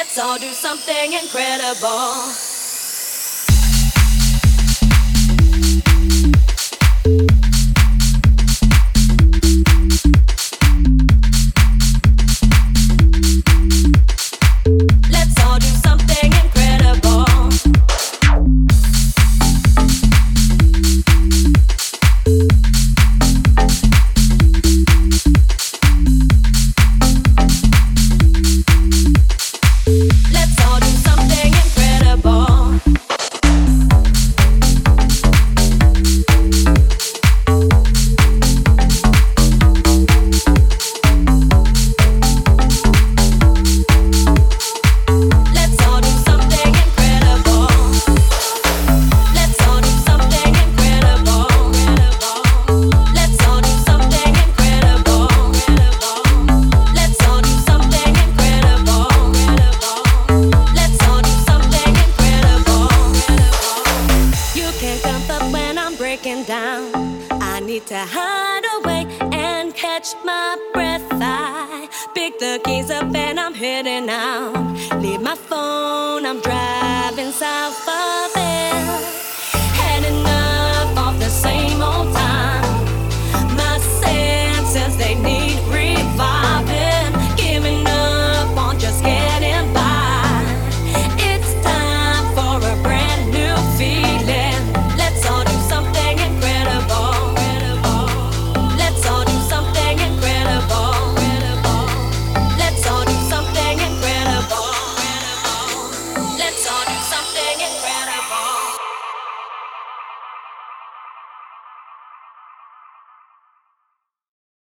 Let's all do something incredible.